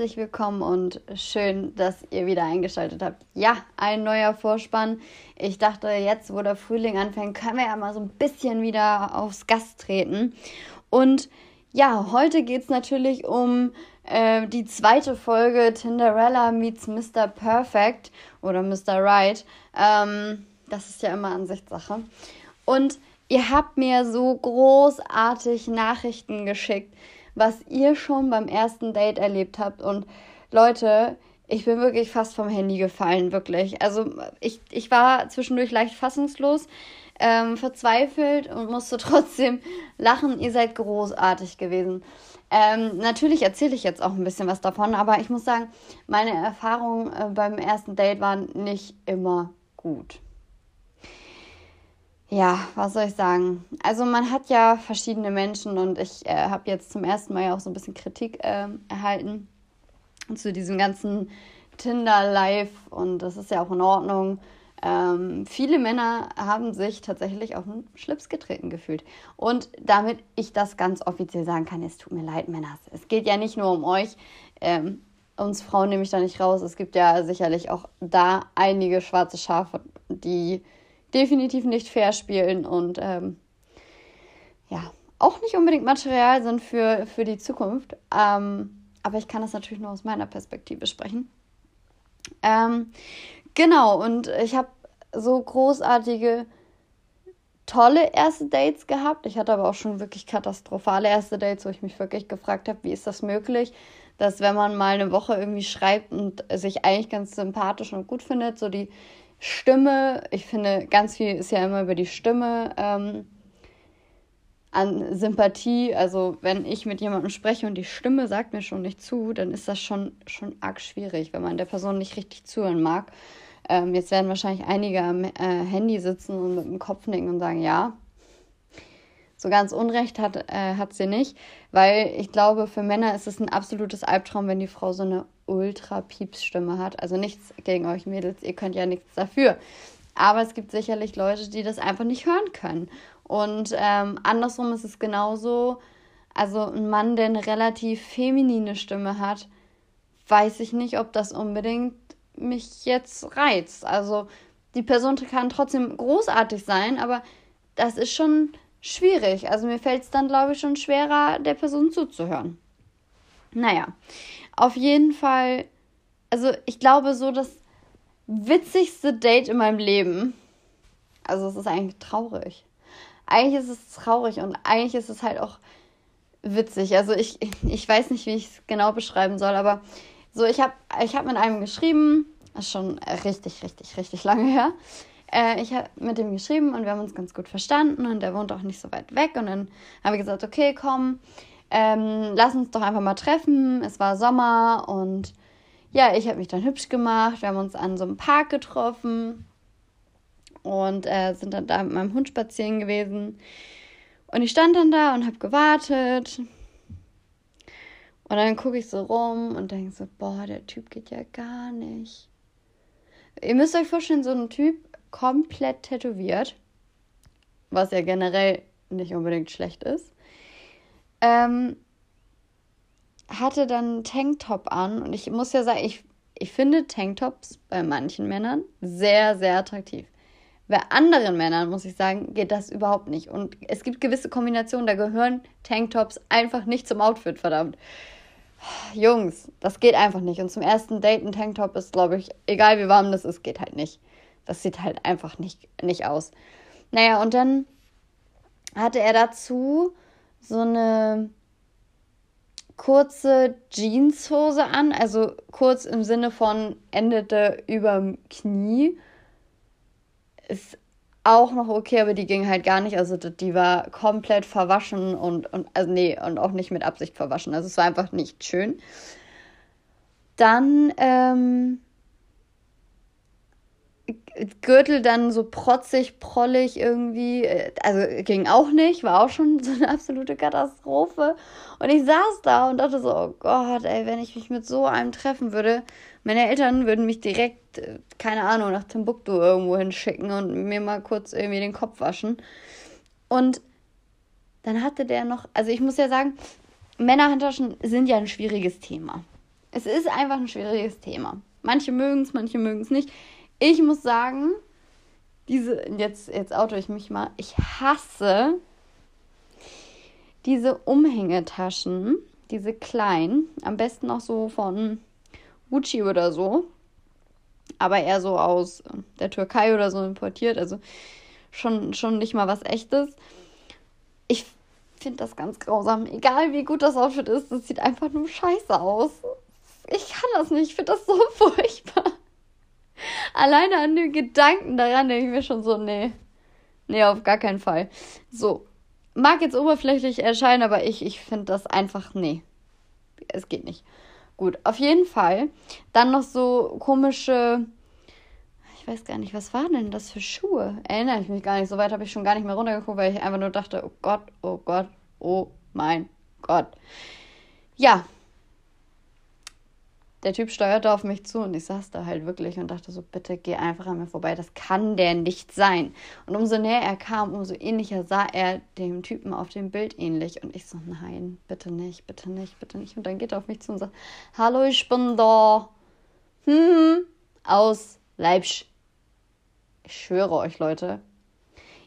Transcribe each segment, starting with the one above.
herzlich willkommen und schön, dass ihr wieder eingeschaltet habt. Ja, ein neuer Vorspann. Ich dachte, jetzt, wo der Frühling anfängt, können wir ja mal so ein bisschen wieder aufs Gas treten. Und ja, heute geht es natürlich um äh, die zweite Folge Tinderella meets Mr. Perfect oder Mr. Right. Ähm, das ist ja immer Ansichtssache. Und ihr habt mir so großartig Nachrichten geschickt was ihr schon beim ersten Date erlebt habt. Und Leute, ich bin wirklich fast vom Handy gefallen, wirklich. Also ich, ich war zwischendurch leicht fassungslos, ähm, verzweifelt und musste trotzdem lachen. Ihr seid großartig gewesen. Ähm, natürlich erzähle ich jetzt auch ein bisschen was davon, aber ich muss sagen, meine Erfahrungen äh, beim ersten Date waren nicht immer gut ja, was soll ich sagen? Also man hat ja verschiedene Menschen und ich äh, habe jetzt zum ersten Mal ja auch so ein bisschen Kritik äh, erhalten zu diesem ganzen Tinder-Live und das ist ja auch in Ordnung. Ähm, viele Männer haben sich tatsächlich auf den Schlips getreten gefühlt. Und damit ich das ganz offiziell sagen kann, es tut mir leid, Männer. Es geht ja nicht nur um euch. Ähm, uns Frauen nehme ich da nicht raus. Es gibt ja sicherlich auch da einige schwarze Schafe, die definitiv nicht fair spielen und ähm, ja, auch nicht unbedingt Material sind für, für die Zukunft. Ähm, aber ich kann das natürlich nur aus meiner Perspektive sprechen. Ähm, genau, und ich habe so großartige, tolle erste Dates gehabt. Ich hatte aber auch schon wirklich katastrophale erste Dates, wo ich mich wirklich gefragt habe, wie ist das möglich, dass wenn man mal eine Woche irgendwie schreibt und sich eigentlich ganz sympathisch und gut findet, so die Stimme, ich finde, ganz viel ist ja immer über die Stimme ähm, an Sympathie. Also, wenn ich mit jemandem spreche und die Stimme sagt mir schon nicht zu, dann ist das schon, schon arg schwierig, wenn man der Person nicht richtig zuhören mag. Ähm, jetzt werden wahrscheinlich einige am äh, Handy sitzen und mit dem Kopf nicken und sagen, ja. So ganz Unrecht hat, äh, hat sie nicht, weil ich glaube, für Männer ist es ein absolutes Albtraum, wenn die Frau so eine ultra Pieps-Stimme hat. Also nichts gegen euch Mädels, ihr könnt ja nichts dafür. Aber es gibt sicherlich Leute, die das einfach nicht hören können. Und ähm, andersrum ist es genauso. Also ein Mann, der eine relativ feminine Stimme hat, weiß ich nicht, ob das unbedingt mich jetzt reizt. Also die Person kann trotzdem großartig sein, aber das ist schon schwierig. Also mir fällt es dann, glaube ich, schon schwerer, der Person zuzuhören. Naja, auf jeden Fall, also ich glaube, so das witzigste Date in meinem Leben. Also es ist eigentlich traurig. Eigentlich ist es traurig und eigentlich ist es halt auch witzig. Also ich, ich weiß nicht, wie ich es genau beschreiben soll, aber so, ich habe ich hab mit einem geschrieben, das ist schon richtig, richtig, richtig lange her. Äh, ich habe mit dem geschrieben und wir haben uns ganz gut verstanden und er wohnt auch nicht so weit weg. Und dann habe ich gesagt, okay, komm, ähm, lass uns doch einfach mal treffen. Es war Sommer und ja, ich habe mich dann hübsch gemacht. Wir haben uns an so einem Park getroffen und äh, sind dann da mit meinem Hund spazieren gewesen. Und ich stand dann da und habe gewartet. Und dann gucke ich so rum und denke so, boah, der Typ geht ja gar nicht. Ihr müsst euch vorstellen, so ein Typ komplett tätowiert, was ja generell nicht unbedingt schlecht ist ähm, hatte dann einen Tanktop an und ich muss ja sagen, ich, ich finde Tanktops bei manchen Männern sehr, sehr attraktiv. Bei anderen Männern, muss ich sagen, geht das überhaupt nicht. Und es gibt gewisse Kombinationen, da gehören Tanktops einfach nicht zum Outfit, verdammt. Jungs, das geht einfach nicht. Und zum ersten Date ein Tanktop ist, glaube ich, egal wie warm das ist, geht halt nicht. Das sieht halt einfach nicht, nicht aus. Naja, und dann hatte er dazu so eine kurze Jeanshose an, also kurz im Sinne von endete überm Knie. Ist auch noch okay, aber die ging halt gar nicht. Also die war komplett verwaschen und, und also nee, und auch nicht mit Absicht verwaschen. Also es war einfach nicht schön. Dann ähm, Gürtel dann so protzig, prollig irgendwie, äh, also ging auch nicht, war auch schon so eine absolute Katastrophe. Und ich saß da und dachte so, oh Gott, ey, wenn ich mich mit so einem treffen würde, meine Eltern würden mich direkt, äh, keine Ahnung, nach Timbuktu irgendwo hinschicken und mir mal kurz irgendwie den Kopf waschen. Und dann hatte der noch, also ich muss ja sagen, Männerhandtaschen sind ja ein schwieriges Thema. Es ist einfach ein schwieriges Thema. Manche mögen es, manche mögen es nicht. Ich muss sagen, diese, jetzt, jetzt auto ich mich mal, ich hasse diese Umhängetaschen, diese kleinen, am besten auch so von Gucci oder so, aber eher so aus der Türkei oder so importiert, also schon, schon nicht mal was echtes. Ich finde das ganz grausam. Egal wie gut das Outfit ist, das sieht einfach nur scheiße aus. Ich kann das nicht, ich finde das so furchtbar. Alleine an den Gedanken daran denke ich mir schon so, nee. Nee, auf gar keinen Fall. So. Mag jetzt oberflächlich erscheinen, aber ich, ich finde das einfach, nee. Es geht nicht. Gut, auf jeden Fall. Dann noch so komische, ich weiß gar nicht, was waren denn das für Schuhe? Erinnere ich mich gar nicht. So weit habe ich schon gar nicht mehr runtergeguckt, weil ich einfach nur dachte, oh Gott, oh Gott, oh mein Gott. Ja, der Typ steuerte auf mich zu und ich saß da halt wirklich und dachte so, bitte geh einfach an mir vorbei, das kann der nicht sein. Und umso näher er kam, umso ähnlicher sah er dem Typen auf dem Bild ähnlich. Und ich so, nein, bitte nicht, bitte nicht, bitte nicht. Und dann geht er auf mich zu und sagt, hallo, ich bin da. Hm, aus Leipzig. Ich schwöre euch, Leute,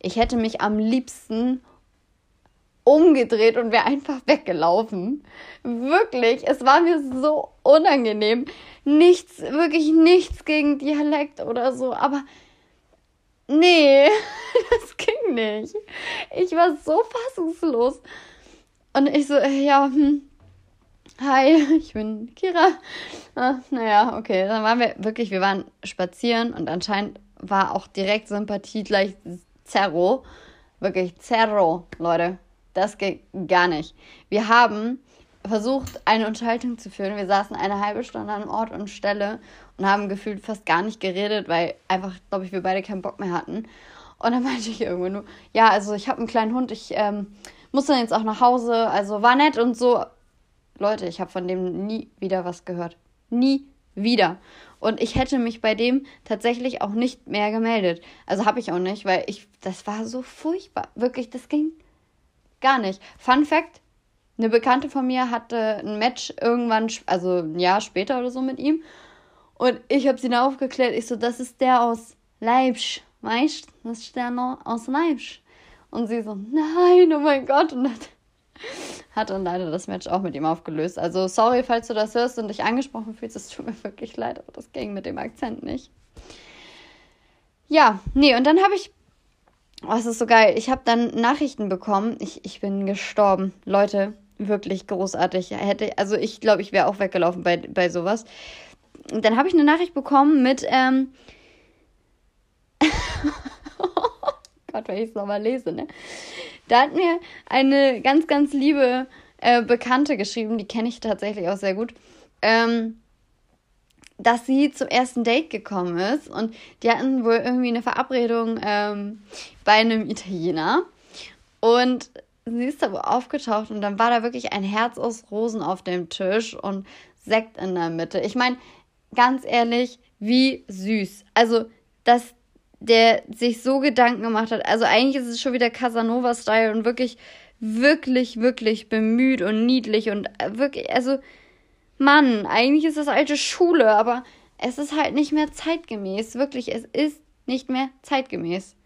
ich hätte mich am liebsten umgedreht und wäre einfach weggelaufen. Wirklich, es war mir so unangenehm. Nichts, wirklich nichts gegen Dialekt oder so, aber nee, das ging nicht. Ich war so fassungslos. Und ich so, äh, ja, hm, hi, ich bin Kira. Ah, naja, okay, dann waren wir wirklich, wir waren spazieren und anscheinend war auch direkt Sympathie gleich Zerro. Wirklich Zerro, Leute. Das geht gar nicht. Wir haben versucht, eine Unterhaltung zu führen. Wir saßen eine halbe Stunde an Ort und Stelle und haben gefühlt fast gar nicht geredet, weil einfach, glaube ich, wir beide keinen Bock mehr hatten. Und dann meinte ich irgendwann nur, ja, also ich habe einen kleinen Hund, ich ähm, muss dann jetzt auch nach Hause, also war nett und so. Leute, ich habe von dem nie wieder was gehört. Nie wieder. Und ich hätte mich bei dem tatsächlich auch nicht mehr gemeldet. Also habe ich auch nicht, weil ich, das war so furchtbar. Wirklich, das ging Gar nicht. Fun Fact: Eine Bekannte von mir hatte ein Match irgendwann, also ein Jahr später oder so mit ihm. Und ich habe sie dann aufgeklärt. Ich so, das ist der aus Leipzig. Weißt du? Das ist der aus Leipzig. Und sie so, nein, oh mein Gott. Und hat, hat dann leider das Match auch mit ihm aufgelöst. Also, sorry, falls du das hörst und dich angesprochen fühlst. Es tut mir wirklich leid, aber das ging mit dem Akzent nicht. Ja, nee, und dann habe ich Oh, es ist so geil. Ich habe dann Nachrichten bekommen. Ich, ich bin gestorben. Leute, wirklich großartig. Hätte, also ich glaube, ich wäre auch weggelaufen bei, bei sowas. Und dann habe ich eine Nachricht bekommen mit, ähm Gott, wenn ich es nochmal lese, ne? Da hat mir eine ganz, ganz liebe äh, Bekannte geschrieben, die kenne ich tatsächlich auch sehr gut. Ähm, dass sie zum ersten Date gekommen ist und die hatten wohl irgendwie eine Verabredung ähm, bei einem Italiener und sie ist da aufgetaucht und dann war da wirklich ein Herz aus Rosen auf dem Tisch und Sekt in der Mitte. Ich meine, ganz ehrlich, wie süß. Also, dass der sich so Gedanken gemacht hat. Also eigentlich ist es schon wieder Casanova-Style und wirklich, wirklich, wirklich bemüht und niedlich und äh, wirklich, also Mann, eigentlich ist das alte Schule, aber es ist halt nicht mehr zeitgemäß. Wirklich, es ist nicht mehr zeitgemäß.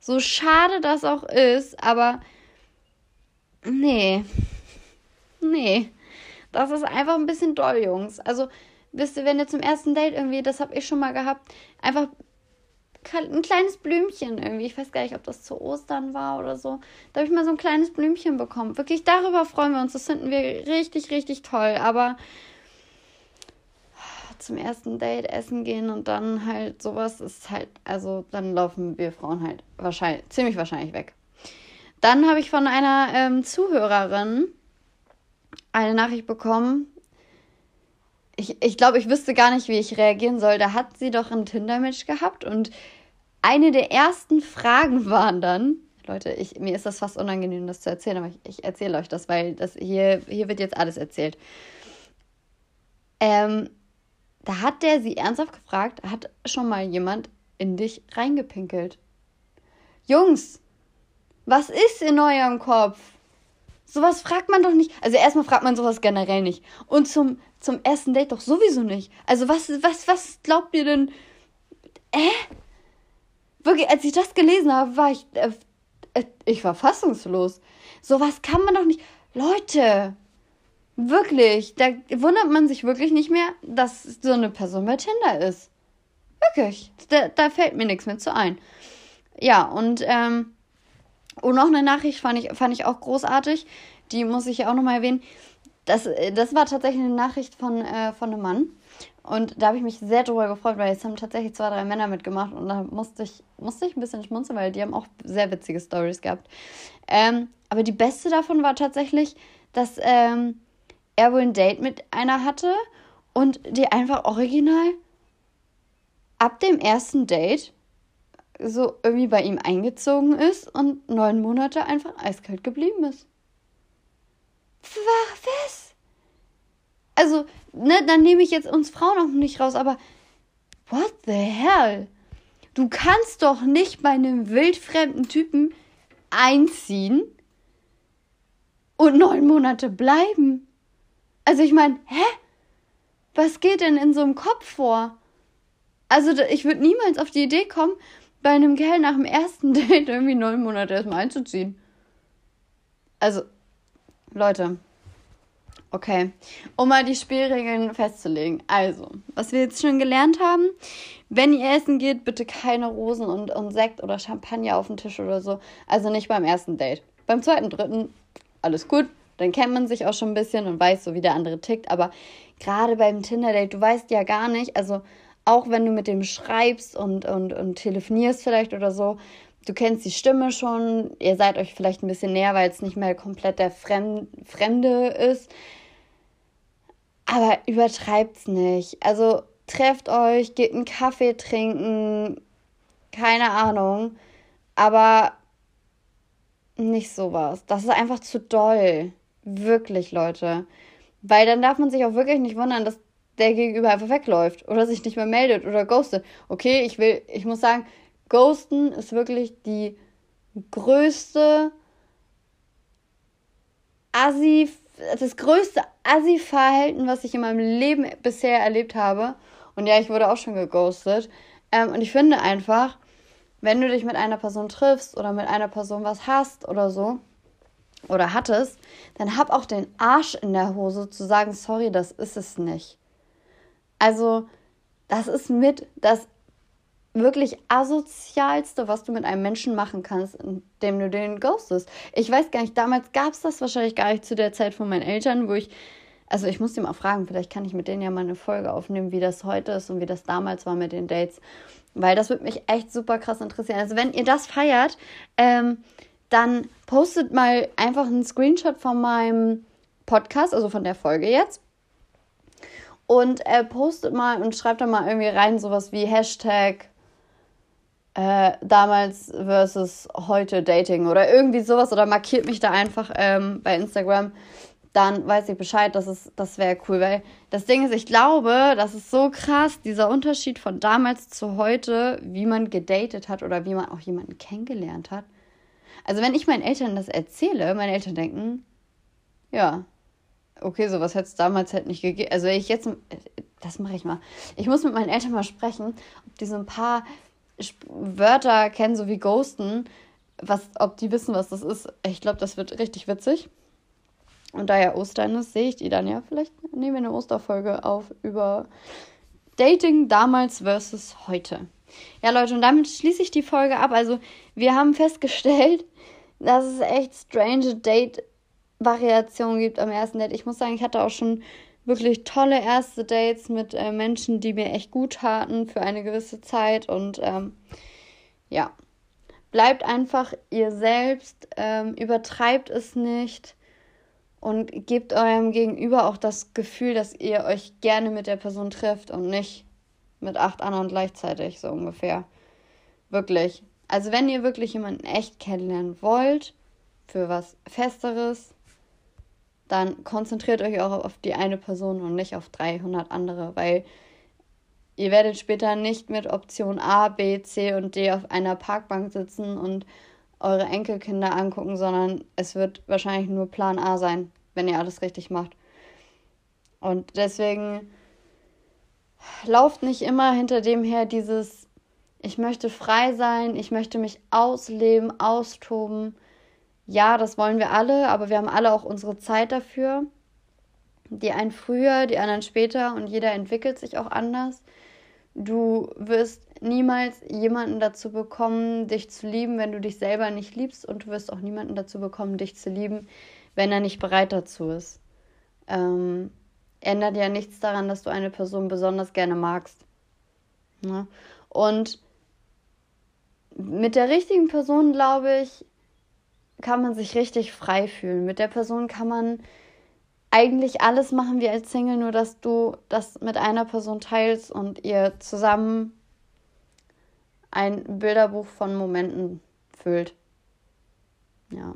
So schade das auch ist, aber nee. Nee. Das ist einfach ein bisschen doll, Jungs. Also, wisst ihr, wenn ihr zum ersten Date irgendwie, das habe ich schon mal gehabt, einfach ein kleines Blümchen irgendwie. Ich weiß gar nicht, ob das zu Ostern war oder so. Da habe ich mal so ein kleines Blümchen bekommen. Wirklich, darüber freuen wir uns. Das finden wir richtig, richtig toll. Aber zum ersten Date essen gehen und dann halt sowas ist halt, also dann laufen wir Frauen halt wahrscheinlich, ziemlich wahrscheinlich weg. Dann habe ich von einer ähm, Zuhörerin eine Nachricht bekommen. Ich, ich glaube, ich wüsste gar nicht, wie ich reagieren soll. Da hat sie doch ein Tinder-Match gehabt und eine der ersten Fragen waren dann, Leute, ich, mir ist das fast unangenehm, das zu erzählen, aber ich, ich erzähle euch das, weil das hier, hier wird jetzt alles erzählt. Ähm, da hat der sie ernsthaft gefragt, hat schon mal jemand in dich reingepinkelt? Jungs, was ist in eurem Kopf? Sowas fragt man doch nicht. Also erstmal fragt man sowas generell nicht. Und zum zum ersten Date doch sowieso nicht. Also was, was, was glaubt ihr denn? Äh? Wirklich, als ich das gelesen habe, war ich, äh, äh, ich war fassungslos. Sowas kann man doch nicht. Leute, wirklich, da wundert man sich wirklich nicht mehr, dass so eine Person bei Tinder ist. Wirklich, da, da fällt mir nichts mehr zu ein. Ja, und, ähm, und noch eine Nachricht fand ich, fand ich auch großartig. Die muss ich ja auch nochmal erwähnen. Das, das war tatsächlich eine Nachricht von, äh, von einem Mann. Und da habe ich mich sehr drüber gefreut, weil jetzt haben tatsächlich zwei, drei Männer mitgemacht und da musste ich, musste ich ein bisschen schmunzeln, weil die haben auch sehr witzige Stories gehabt. Ähm, aber die beste davon war tatsächlich, dass ähm, er wohl ein Date mit einer hatte und die einfach original ab dem ersten Date so irgendwie bei ihm eingezogen ist und neun Monate einfach eiskalt geblieben ist. Was? Also, ne, dann nehme ich jetzt uns Frauen auch nicht raus, aber what the hell? Du kannst doch nicht bei einem wildfremden Typen einziehen und neun Monate bleiben. Also ich meine, hä? Was geht denn in so einem Kopf vor? Also ich würde niemals auf die Idee kommen, bei einem Kerl nach dem ersten Date irgendwie neun Monate erstmal einzuziehen. Also, Leute, okay. Um mal die Spielregeln festzulegen. Also, was wir jetzt schon gelernt haben, wenn ihr essen geht, bitte keine Rosen und, und Sekt oder Champagner auf dem Tisch oder so. Also nicht beim ersten Date. Beim zweiten, dritten, alles gut. Dann kennt man sich auch schon ein bisschen und weiß so, wie der andere tickt. Aber gerade beim Tinder-Date, du weißt ja gar nicht, also auch wenn du mit dem schreibst und, und, und telefonierst vielleicht oder so, du kennst die Stimme schon, ihr seid euch vielleicht ein bisschen näher, weil es nicht mehr komplett der Fremd, Fremde ist. Aber übertreibt's nicht. Also trefft euch, geht einen Kaffee trinken, keine Ahnung. Aber nicht sowas. Das ist einfach zu doll. Wirklich, Leute. Weil dann darf man sich auch wirklich nicht wundern, dass der Gegenüber einfach wegläuft oder sich nicht mehr meldet oder ghostet. Okay, ich will, ich muss sagen, Ghosten ist wirklich die größte Assi, das größte Assi-Verhalten, was ich in meinem Leben bisher erlebt habe. Und ja, ich wurde auch schon geghostet. Ähm, und ich finde einfach, wenn du dich mit einer Person triffst oder mit einer Person was hast oder so, oder hattest, dann hab auch den Arsch in der Hose zu sagen, sorry, das ist es nicht. Also, das ist mit das wirklich asozialste, was du mit einem Menschen machen kannst, indem du den ghostest. Ich weiß gar nicht, damals gab es das wahrscheinlich gar nicht zu der Zeit von meinen Eltern, wo ich, also ich muss die mal fragen, vielleicht kann ich mit denen ja mal eine Folge aufnehmen, wie das heute ist und wie das damals war mit den Dates, weil das würde mich echt super krass interessieren. Also wenn ihr das feiert, ähm, dann postet mal einfach einen Screenshot von meinem Podcast, also von der Folge jetzt. Und äh, postet mal und schreibt da mal irgendwie rein sowas wie Hashtag äh, damals versus heute Dating oder irgendwie sowas oder markiert mich da einfach ähm, bei Instagram. Dann weiß ich Bescheid, das, das wäre cool, weil das Ding ist, ich glaube, das ist so krass, dieser Unterschied von damals zu heute, wie man gedatet hat oder wie man auch jemanden kennengelernt hat. Also wenn ich meinen Eltern das erzähle, meine Eltern denken, ja, okay, sowas hätte es damals halt nicht gegeben. Also ich jetzt, das mache ich mal. Ich muss mit meinen Eltern mal sprechen, ob die so ein paar Wörter kennen, so wie Ghosten, was, ob die wissen, was das ist. Ich glaube, das wird richtig witzig. Und da ja Ostern ist, sehe ich die dann ja. Vielleicht nehmen wir eine Osterfolge auf über Dating damals versus heute. Ja, Leute, und damit schließe ich die Folge ab. Also, wir haben festgestellt, dass es echt strange Date-Variationen gibt am ersten Date. Ich muss sagen, ich hatte auch schon wirklich tolle erste Dates mit äh, Menschen, die mir echt gut taten für eine gewisse Zeit. Und ähm, ja, bleibt einfach ihr selbst, ähm, übertreibt es nicht und gebt eurem Gegenüber auch das Gefühl, dass ihr euch gerne mit der Person trifft und nicht mit acht anderen gleichzeitig, so ungefähr. Wirklich. Also wenn ihr wirklich jemanden echt kennenlernen wollt, für was Festeres, dann konzentriert euch auch auf die eine Person und nicht auf 300 andere, weil ihr werdet später nicht mit Option A, B, C und D auf einer Parkbank sitzen und eure Enkelkinder angucken, sondern es wird wahrscheinlich nur Plan A sein, wenn ihr alles richtig macht. Und deswegen lauft nicht immer hinter dem her dieses, ich möchte frei sein, ich möchte mich ausleben, austoben. Ja, das wollen wir alle, aber wir haben alle auch unsere Zeit dafür. Die einen früher, die anderen später und jeder entwickelt sich auch anders. Du wirst niemals jemanden dazu bekommen, dich zu lieben, wenn du dich selber nicht liebst und du wirst auch niemanden dazu bekommen, dich zu lieben, wenn er nicht bereit dazu ist. Ähm, ändert ja nichts daran, dass du eine Person besonders gerne magst. Ne? Und mit der richtigen Person, glaube ich, kann man sich richtig frei fühlen. Mit der Person kann man eigentlich alles machen wie als Single, nur dass du das mit einer Person teilst und ihr zusammen ein Bilderbuch von Momenten füllt. Ja.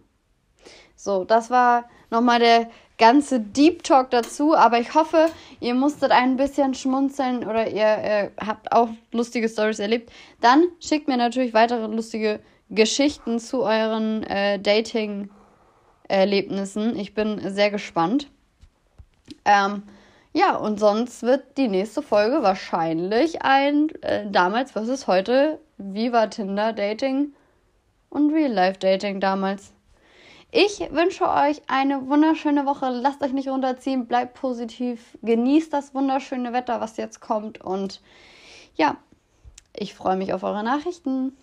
So, das war nochmal der ganze Deep Talk dazu, aber ich hoffe, ihr musstet ein bisschen schmunzeln oder ihr äh, habt auch lustige Stories erlebt. Dann schickt mir natürlich weitere lustige Geschichten zu euren äh, Dating-Erlebnissen. Ich bin sehr gespannt. Ähm, ja, und sonst wird die nächste Folge wahrscheinlich ein äh, damals versus heute Viva Tinder Dating und Real Life Dating damals. Ich wünsche euch eine wunderschöne Woche. Lasst euch nicht runterziehen, bleibt positiv, genießt das wunderschöne Wetter, was jetzt kommt und ja, ich freue mich auf eure Nachrichten.